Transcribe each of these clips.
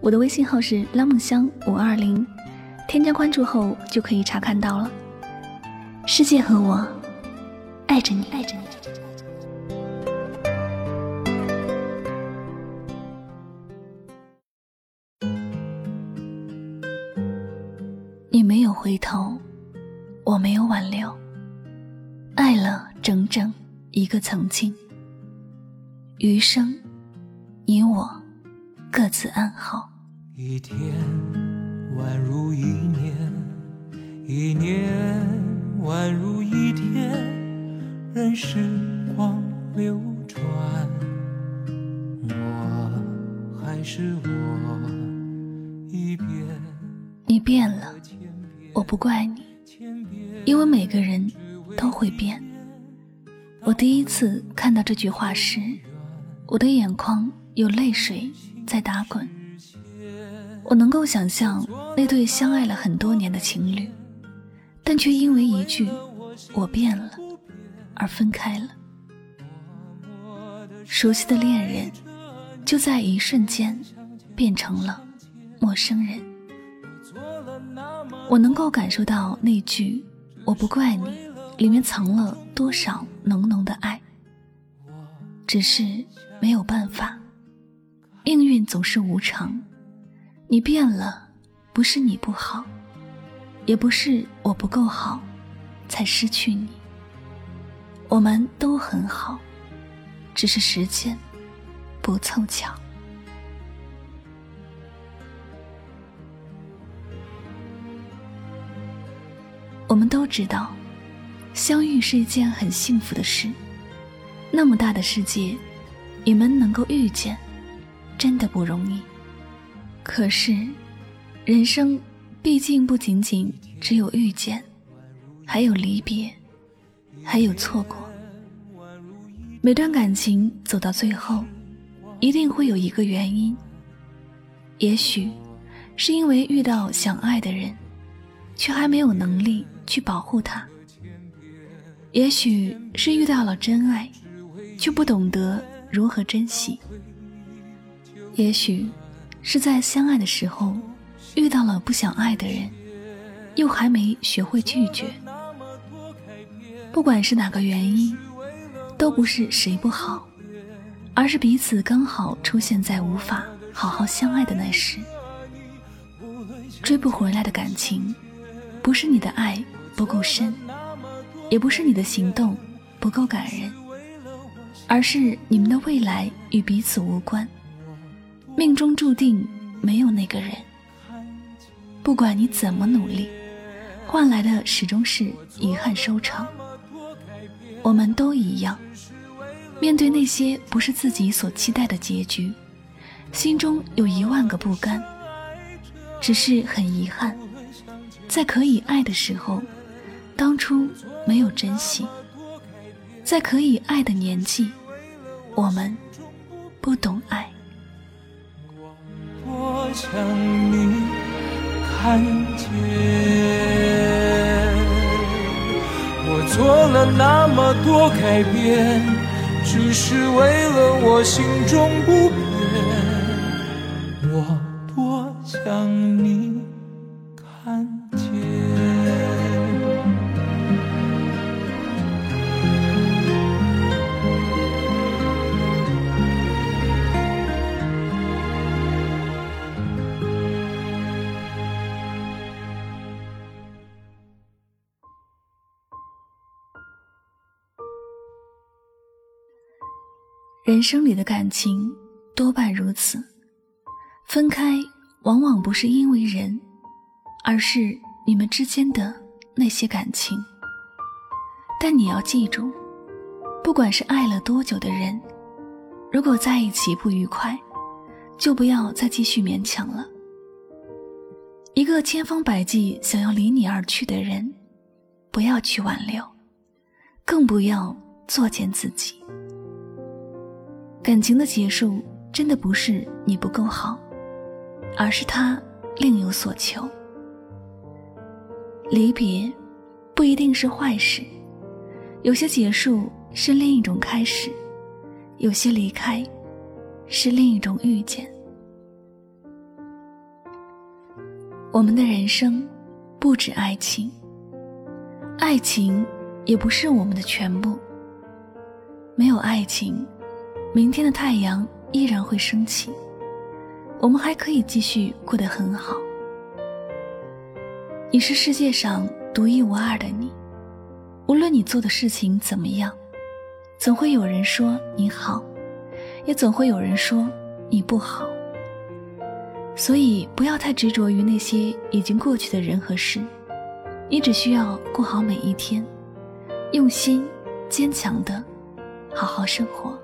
我的微信号是拉梦香五二零，添加关注后就可以查看到了。世界和我爱着你，爱着你。你没有回头，我没有挽留，爱了整整一个曾经。余生，你我。各自安好。一天宛如一年，一年宛如一天，任时光流转，我还是我，一遍。你变了，我不怪你，因为每个人都会变。我第一次看到这句话时，我的眼眶有泪水。在打滚，我能够想象那对相爱了很多年的情侣，但却因为一句“我变了”而分开了。熟悉的恋人，就在一瞬间变成了陌生人。我能够感受到那句“我不怪你”里面藏了多少浓浓的爱，只是没有办法。命运总是无常，你变了，不是你不好，也不是我不够好，才失去你。我们都很好，只是时间不凑巧。我们都知道，相遇是一件很幸福的事。那么大的世界，你们能够遇见。真的不容易，可是，人生毕竟不仅仅只有遇见，还有离别，还有错过。每段感情走到最后，一定会有一个原因。也许，是因为遇到想爱的人，却还没有能力去保护他；也许是遇到了真爱，却不懂得如何珍惜。也许是在相爱的时候遇到了不想爱的人，又还没学会拒绝。不管是哪个原因，都不是谁不好，而是彼此刚好出现在无法好好相爱的那时。追不回来的感情，不是你的爱不够深，也不是你的行动不够感人，而是你们的未来与彼此无关。命中注定没有那个人，不管你怎么努力，换来的始终是遗憾收场。我们都一样，面对那些不是自己所期待的结局，心中有一万个不甘。只是很遗憾，在可以爱的时候，当初没有珍惜；在可以爱的年纪，我们不懂爱。想你看见，我做了那么多改变，只是为了我心中不变。我多想人生里的感情多半如此，分开往往不是因为人，而是你们之间的那些感情。但你要记住，不管是爱了多久的人，如果在一起不愉快，就不要再继续勉强了。一个千方百计想要离你而去的人，不要去挽留，更不要作践自己。感情的结束，真的不是你不够好，而是他另有所求。离别，不一定是坏事，有些结束是另一种开始，有些离开，是另一种遇见。我们的人生不止爱情，爱情也不是我们的全部。没有爱情，明天的太阳依然会升起，我们还可以继续过得很好。你是世界上独一无二的你，无论你做的事情怎么样，总会有人说你好，也总会有人说你不好。所以，不要太执着于那些已经过去的人和事，你只需要过好每一天，用心、坚强的好好生活。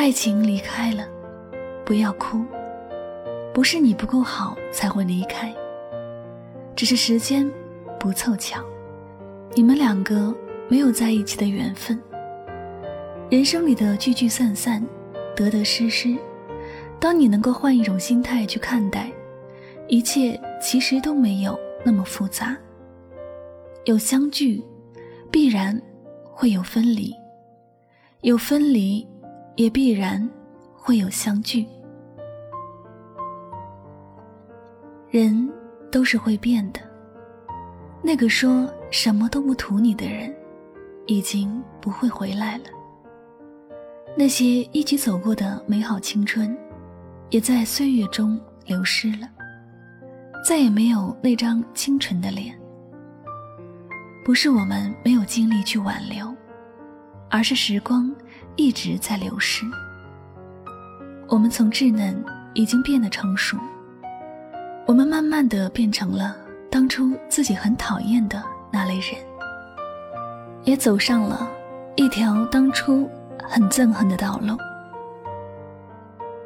爱情离开了，不要哭，不是你不够好才会离开，只是时间不凑巧，你们两个没有在一起的缘分。人生里的聚聚散散，得得失失。当你能够换一种心态去看待，一切其实都没有那么复杂。有相聚，必然会有分离；有分离，也必然会有相聚。人都是会变的。那个说什么都不图你的人，已经不会回来了。那些一起走过的美好青春。也在岁月中流失了，再也没有那张清纯的脸。不是我们没有精力去挽留，而是时光一直在流逝。我们从稚嫩已经变得成熟，我们慢慢的变成了当初自己很讨厌的那类人，也走上了一条当初很憎恨的道路。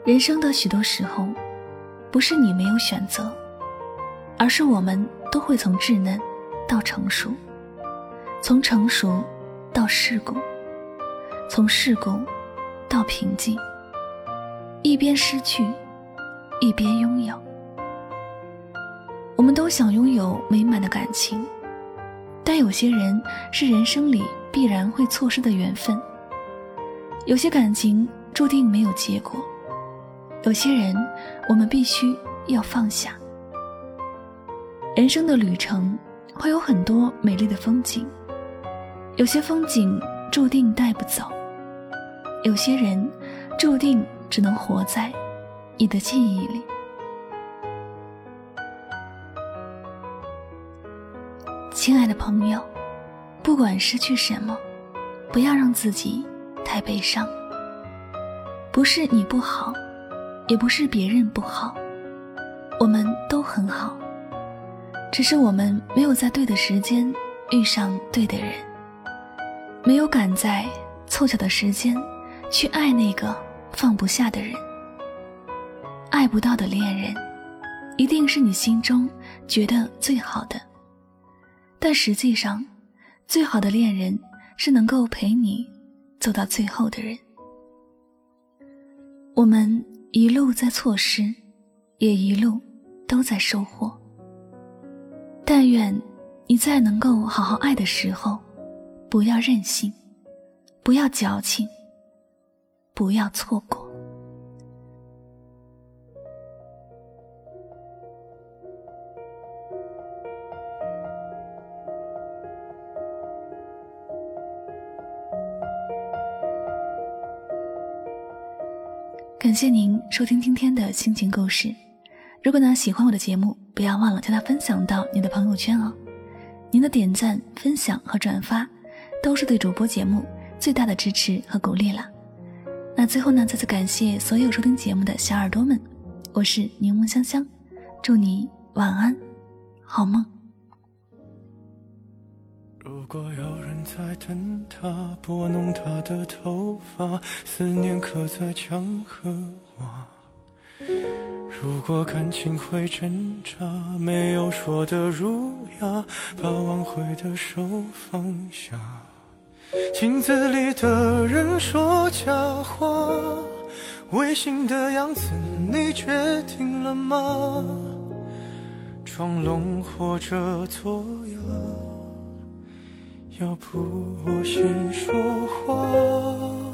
人生的许多时候，不是你没有选择，而是我们都会从稚嫩到成熟，从成熟到世故，从世故到平静，一边失去，一边拥有。我们都想拥有美满的感情，但有些人是人生里必然会错失的缘分，有些感情注定没有结果。有些人，我们必须要放下。人生的旅程会有很多美丽的风景，有些风景注定带不走，有些人注定只能活在你的记忆里。亲爱的朋友，不管失去什么，不要让自己太悲伤。不是你不好。也不是别人不好，我们都很好，只是我们没有在对的时间遇上对的人，没有赶在凑巧的时间去爱那个放不下的人。爱不到的恋人，一定是你心中觉得最好的，但实际上，最好的恋人是能够陪你走到最后的人。我们。一路在错失，也一路都在收获。但愿你在能够好好爱的时候，不要任性，不要矫情，不要错过。感谢您收听今天的心情故事。如果呢喜欢我的节目，不要忘了将它分享到你的朋友圈哦。您的点赞、分享和转发，都是对主播节目最大的支持和鼓励了。那最后呢，再次感谢所有收听节目的小耳朵们，我是柠檬香香，祝你晚安，好梦。如果有人在等他，拨弄他的头发，思念刻在墙和瓦。如果感情会挣扎，没有说的儒雅，把挽回的手放下。镜子里的人说假话，违心的样子你决定了吗？装聋或者作哑，要不我先说话。